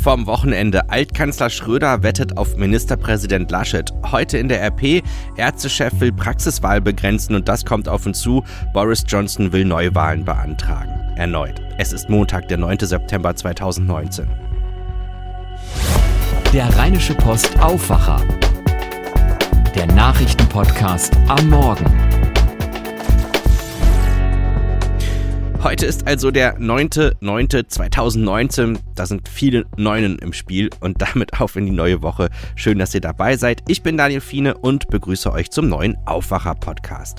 vom Wochenende. Altkanzler Schröder wettet auf Ministerpräsident Laschet. Heute in der RP, Ärztechef will Praxiswahl begrenzen und das kommt auf uns zu. Boris Johnson will Neuwahlen beantragen. Erneut. Es ist Montag, der 9. September 2019. Der Rheinische Post Aufwacher. Der Nachrichtenpodcast am Morgen. Heute ist also der 9.9.2019. Da sind viele Neunen im Spiel und damit auf in die neue Woche. Schön, dass ihr dabei seid. Ich bin Daniel Fiene und begrüße euch zum neuen Aufwacher-Podcast.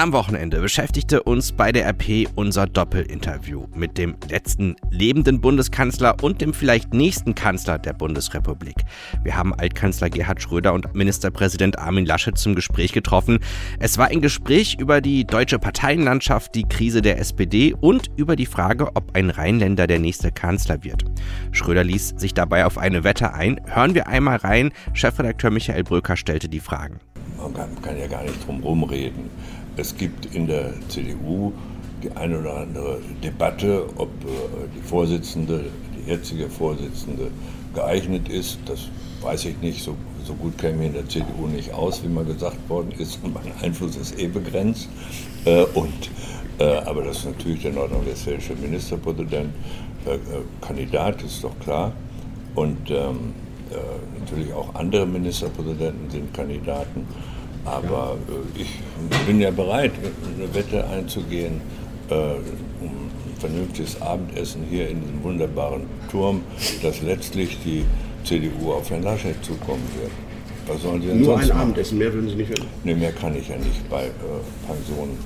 Am Wochenende beschäftigte uns bei der RP unser Doppelinterview mit dem letzten lebenden Bundeskanzler und dem vielleicht nächsten Kanzler der Bundesrepublik. Wir haben Altkanzler Gerhard Schröder und Ministerpräsident Armin Laschet zum Gespräch getroffen. Es war ein Gespräch über die deutsche Parteienlandschaft, die Krise der SPD und über die Frage, ob ein Rheinländer der nächste Kanzler wird. Schröder ließ sich dabei auf eine Wette ein. Hören wir einmal rein. Chefredakteur Michael Bröker stellte die Fragen. Man kann, ja gar nicht drum rumreden es gibt in der CDU die eine oder andere Debatte, ob äh, die Vorsitzende, die jetzige Vorsitzende geeignet ist. Das weiß ich nicht. So, so gut käme ich in der CDU nicht aus, wie mal gesagt worden ist. Mein Einfluss ist eh begrenzt. Äh, und, äh, aber das ist natürlich der nordrhein-westfälische Ministerpräsident. Kandidat ist doch klar. Und ähm, natürlich auch andere Ministerpräsidenten sind Kandidaten. Aber äh, ich bin ja bereit, eine Wette einzugehen, äh, um ein vernünftiges Abendessen hier in diesem wunderbaren Turm, dass letztlich die CDU auf Herrn Laschet zukommen wird. Was sollen Sie denn Nur sonst ein machen? Abendessen, mehr würden Sie nicht werden? Nee, mehr kann ich ja nicht bei äh, Pensionen,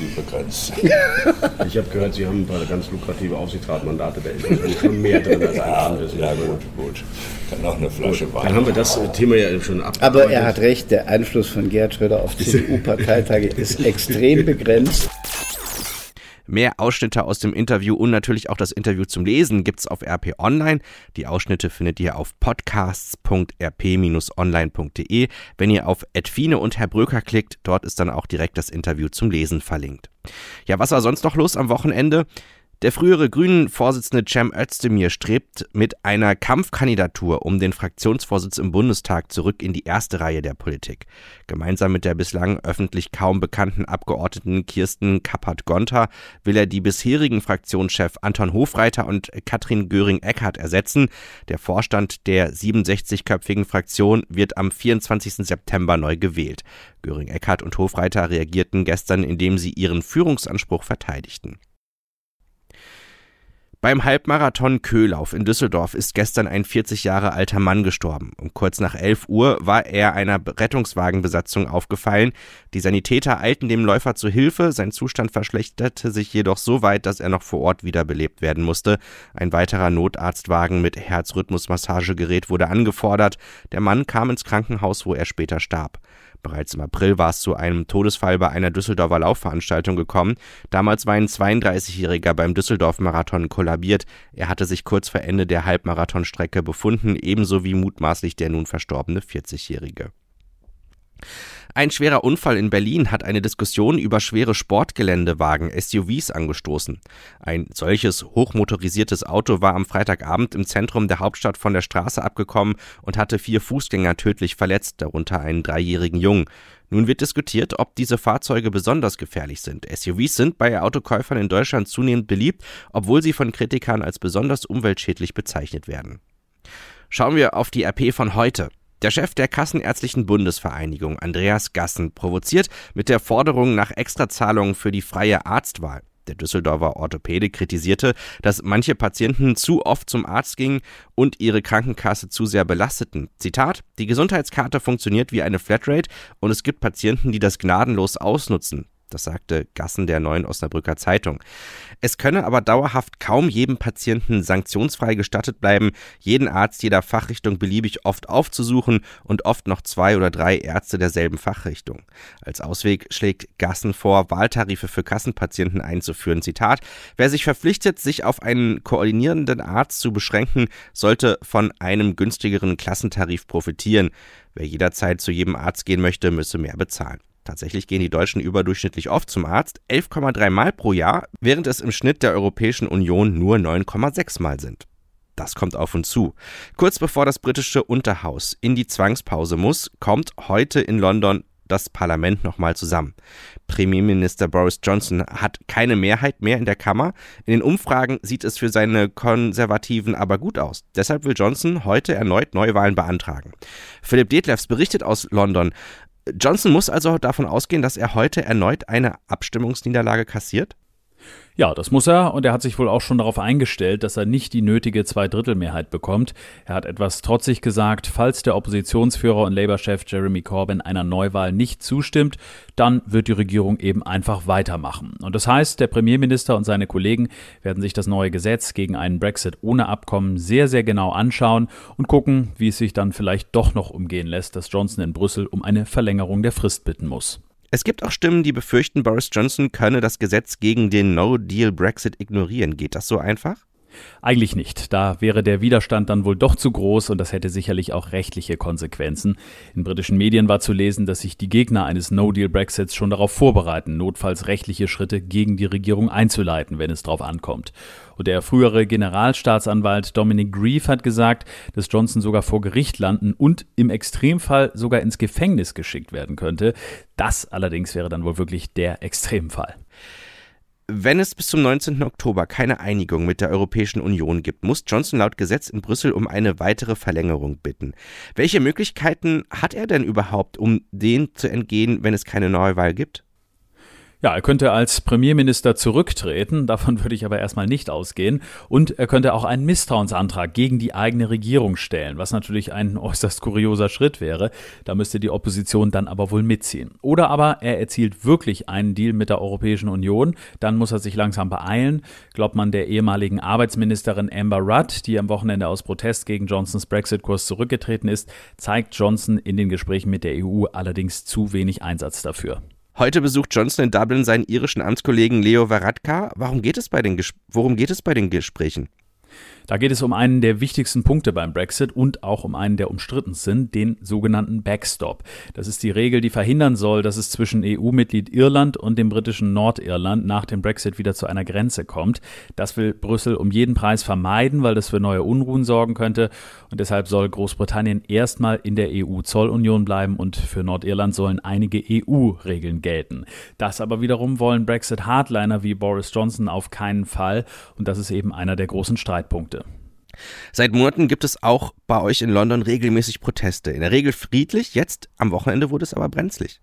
die begrenzt sind. ich habe gehört, Sie haben ein paar ganz lukrative Aufsichtsratmandate, da ist schon mehr drin als ein ja, Abendessen. Ja, gut, gut. Dann noch eine Flasche Wein. Dann haben wir das Thema ja schon ab. Aber er hat recht, der Einfluss von Gerhard Schröder auf CDU-Parteitage ist extrem begrenzt. Mehr Ausschnitte aus dem Interview und natürlich auch das Interview zum Lesen gibt's auf RP Online. Die Ausschnitte findet ihr auf podcasts.rp-online.de. Wenn ihr auf Edfine und Herr Bröker klickt, dort ist dann auch direkt das Interview zum Lesen verlinkt. Ja, was war sonst noch los am Wochenende? Der frühere Grünen-Vorsitzende Cem Özdemir strebt mit einer Kampfkandidatur um den Fraktionsvorsitz im Bundestag zurück in die erste Reihe der Politik. Gemeinsam mit der bislang öffentlich kaum bekannten Abgeordneten Kirsten Kappert-Gonter will er die bisherigen Fraktionschef Anton Hofreiter und Katrin Göring-Eckardt ersetzen. Der Vorstand der 67-köpfigen Fraktion wird am 24. September neu gewählt. Göring-Eckardt und Hofreiter reagierten gestern, indem sie ihren Führungsanspruch verteidigten. Beim Halbmarathon Köhlauf in Düsseldorf ist gestern ein 40 Jahre alter Mann gestorben. Um kurz nach 11 Uhr war er einer Rettungswagenbesatzung aufgefallen. Die Sanitäter eilten dem Läufer zu Hilfe. Sein Zustand verschlechterte sich jedoch so weit, dass er noch vor Ort wiederbelebt werden musste. Ein weiterer Notarztwagen mit Herzrhythmusmassagegerät wurde angefordert. Der Mann kam ins Krankenhaus, wo er später starb. Bereits im April war es zu einem Todesfall bei einer Düsseldorfer Laufveranstaltung gekommen. Damals war ein 32-Jähriger beim Düsseldorf-Marathon kollabiert. Er hatte sich kurz vor Ende der Halbmarathonstrecke befunden, ebenso wie mutmaßlich der nun verstorbene 40-Jährige. Ein schwerer Unfall in Berlin hat eine Diskussion über schwere Sportgeländewagen SUVs angestoßen. Ein solches hochmotorisiertes Auto war am Freitagabend im Zentrum der Hauptstadt von der Straße abgekommen und hatte vier Fußgänger tödlich verletzt, darunter einen dreijährigen Jungen. Nun wird diskutiert, ob diese Fahrzeuge besonders gefährlich sind. SUVs sind bei Autokäufern in Deutschland zunehmend beliebt, obwohl sie von Kritikern als besonders umweltschädlich bezeichnet werden. Schauen wir auf die RP von heute. Der Chef der Kassenärztlichen Bundesvereinigung, Andreas Gassen, provoziert mit der Forderung nach Extrazahlungen für die freie Arztwahl. Der Düsseldorfer Orthopäde kritisierte, dass manche Patienten zu oft zum Arzt gingen und ihre Krankenkasse zu sehr belasteten. Zitat: Die Gesundheitskarte funktioniert wie eine Flatrate und es gibt Patienten, die das gnadenlos ausnutzen. Das sagte Gassen der Neuen Osnabrücker Zeitung. Es könne aber dauerhaft kaum jedem Patienten sanktionsfrei gestattet bleiben, jeden Arzt jeder Fachrichtung beliebig oft aufzusuchen und oft noch zwei oder drei Ärzte derselben Fachrichtung. Als Ausweg schlägt Gassen vor, Wahltarife für Kassenpatienten einzuführen. Zitat: Wer sich verpflichtet, sich auf einen koordinierenden Arzt zu beschränken, sollte von einem günstigeren Klassentarif profitieren. Wer jederzeit zu jedem Arzt gehen möchte, müsse mehr bezahlen. Tatsächlich gehen die Deutschen überdurchschnittlich oft zum Arzt, 11,3 Mal pro Jahr, während es im Schnitt der Europäischen Union nur 9,6 Mal sind. Das kommt auf uns zu. Kurz bevor das britische Unterhaus in die Zwangspause muss, kommt heute in London das Parlament nochmal zusammen. Premierminister Boris Johnson hat keine Mehrheit mehr in der Kammer. In den Umfragen sieht es für seine Konservativen aber gut aus. Deshalb will Johnson heute erneut Neuwahlen beantragen. Philipp Detlefs berichtet aus London. Johnson muss also davon ausgehen, dass er heute erneut eine Abstimmungsniederlage kassiert? Ja, das muss er und er hat sich wohl auch schon darauf eingestellt, dass er nicht die nötige Zweidrittelmehrheit bekommt. Er hat etwas trotzig gesagt, falls der Oppositionsführer und Labour-Chef Jeremy Corbyn einer Neuwahl nicht zustimmt, dann wird die Regierung eben einfach weitermachen. Und das heißt, der Premierminister und seine Kollegen werden sich das neue Gesetz gegen einen Brexit ohne Abkommen sehr, sehr genau anschauen und gucken, wie es sich dann vielleicht doch noch umgehen lässt, dass Johnson in Brüssel um eine Verlängerung der Frist bitten muss. Es gibt auch Stimmen, die befürchten, Boris Johnson könne das Gesetz gegen den No-Deal-Brexit ignorieren. Geht das so einfach? Eigentlich nicht. Da wäre der Widerstand dann wohl doch zu groß und das hätte sicherlich auch rechtliche Konsequenzen. In britischen Medien war zu lesen, dass sich die Gegner eines No-Deal-Brexits schon darauf vorbereiten, notfalls rechtliche Schritte gegen die Regierung einzuleiten, wenn es darauf ankommt. Und der frühere Generalstaatsanwalt Dominic Grieve hat gesagt, dass Johnson sogar vor Gericht landen und im Extremfall sogar ins Gefängnis geschickt werden könnte. Das allerdings wäre dann wohl wirklich der Extremfall. Wenn es bis zum 19. Oktober keine Einigung mit der Europäischen Union gibt, muss Johnson laut Gesetz in Brüssel um eine weitere Verlängerung bitten. Welche Möglichkeiten hat er denn überhaupt, um dem zu entgehen, wenn es keine Neuwahl gibt? Ja, er könnte als Premierminister zurücktreten, davon würde ich aber erstmal nicht ausgehen. Und er könnte auch einen Misstrauensantrag gegen die eigene Regierung stellen, was natürlich ein äußerst kurioser Schritt wäre. Da müsste die Opposition dann aber wohl mitziehen. Oder aber er erzielt wirklich einen Deal mit der Europäischen Union, dann muss er sich langsam beeilen. Glaubt man der ehemaligen Arbeitsministerin Amber Rudd, die am Wochenende aus Protest gegen Johnsons Brexit-Kurs zurückgetreten ist, zeigt Johnson in den Gesprächen mit der EU allerdings zu wenig Einsatz dafür. Heute besucht Johnson in Dublin seinen irischen Amtskollegen Leo Varadkar. Warum geht es bei den, worum geht es bei den Gesprächen? Da geht es um einen der wichtigsten Punkte beim Brexit und auch um einen der umstritten sind, den sogenannten Backstop. Das ist die Regel, die verhindern soll, dass es zwischen EU-Mitglied Irland und dem britischen Nordirland nach dem Brexit wieder zu einer Grenze kommt. Das will Brüssel um jeden Preis vermeiden, weil das für neue Unruhen sorgen könnte. Und deshalb soll Großbritannien erstmal in der EU-Zollunion bleiben und für Nordirland sollen einige EU-Regeln gelten. Das aber wiederum wollen Brexit-Hardliner wie Boris Johnson auf keinen Fall. Und das ist eben einer der großen Streitpunkte. Punkte. Seit Monaten gibt es auch bei euch in London regelmäßig Proteste. In der Regel friedlich, jetzt am Wochenende wurde es aber brenzlig.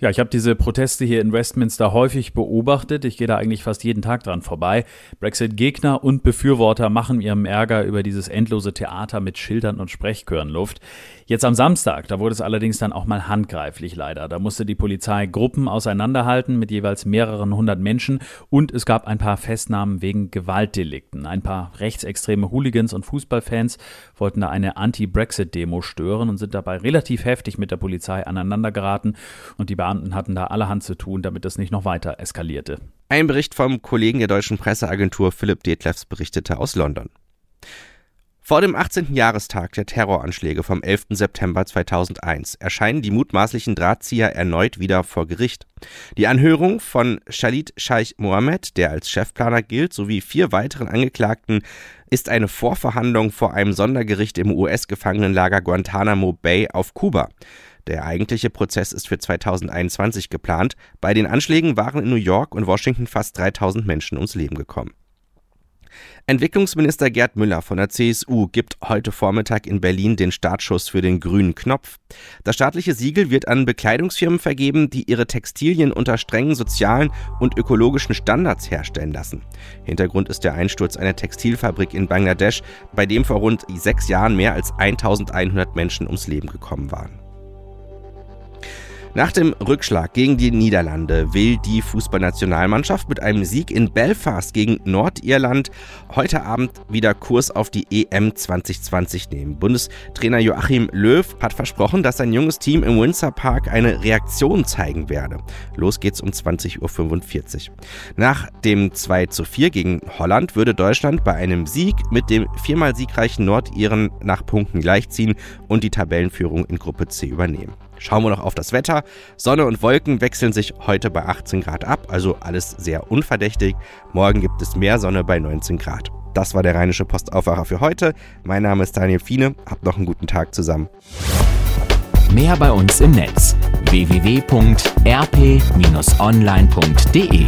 Ja, ich habe diese Proteste hier in Westminster häufig beobachtet. Ich gehe da eigentlich fast jeden Tag dran vorbei. Brexit-Gegner und Befürworter machen ihrem Ärger über dieses endlose Theater mit Schildern und Sprechchören Luft. Jetzt am Samstag, da wurde es allerdings dann auch mal handgreiflich leider. Da musste die Polizei Gruppen auseinanderhalten mit jeweils mehreren hundert Menschen und es gab ein paar Festnahmen wegen Gewaltdelikten. Ein paar rechtsextreme Hooligans und Fußballfans wollten da eine Anti-Brexit-Demo stören und sind dabei relativ heftig mit der Polizei aneinandergeraten und die Beamten hatten da allerhand zu tun, damit es nicht noch weiter eskalierte. Ein Bericht vom Kollegen der deutschen Presseagentur Philipp Detlefs berichtete aus London. Vor dem 18. Jahrestag der Terroranschläge vom 11. September 2001 erscheinen die mutmaßlichen Drahtzieher erneut wieder vor Gericht. Die Anhörung von Khalid Scheich Mohammed, der als Chefplaner gilt, sowie vier weiteren Angeklagten ist eine Vorverhandlung vor einem Sondergericht im US-Gefangenenlager Guantanamo Bay auf Kuba. Der eigentliche Prozess ist für 2021 geplant. Bei den Anschlägen waren in New York und Washington fast 3000 Menschen ums Leben gekommen. Entwicklungsminister Gerd Müller von der CSU gibt heute Vormittag in Berlin den Startschuss für den grünen Knopf. Das staatliche Siegel wird an Bekleidungsfirmen vergeben, die ihre Textilien unter strengen sozialen und ökologischen Standards herstellen lassen. Hintergrund ist der Einsturz einer Textilfabrik in Bangladesch, bei dem vor rund sechs Jahren mehr als 1100 Menschen ums Leben gekommen waren. Nach dem Rückschlag gegen die Niederlande will die Fußballnationalmannschaft mit einem Sieg in Belfast gegen Nordirland heute Abend wieder Kurs auf die EM 2020 nehmen. Bundestrainer Joachim Löw hat versprochen, dass sein junges Team im Windsor Park eine Reaktion zeigen werde. Los geht's um 20.45 Uhr. Nach dem 2 zu 4 gegen Holland würde Deutschland bei einem Sieg mit dem viermal siegreichen Nordiren nach Punkten gleichziehen und die Tabellenführung in Gruppe C übernehmen. Schauen wir noch auf das Wetter. Sonne und Wolken wechseln sich heute bei 18 Grad ab, also alles sehr unverdächtig. Morgen gibt es mehr Sonne bei 19 Grad. Das war der Rheinische Postaufwacher für heute. Mein Name ist Daniel Fiene. Habt noch einen guten Tag zusammen. Mehr bei uns im Netz www.rp-online.de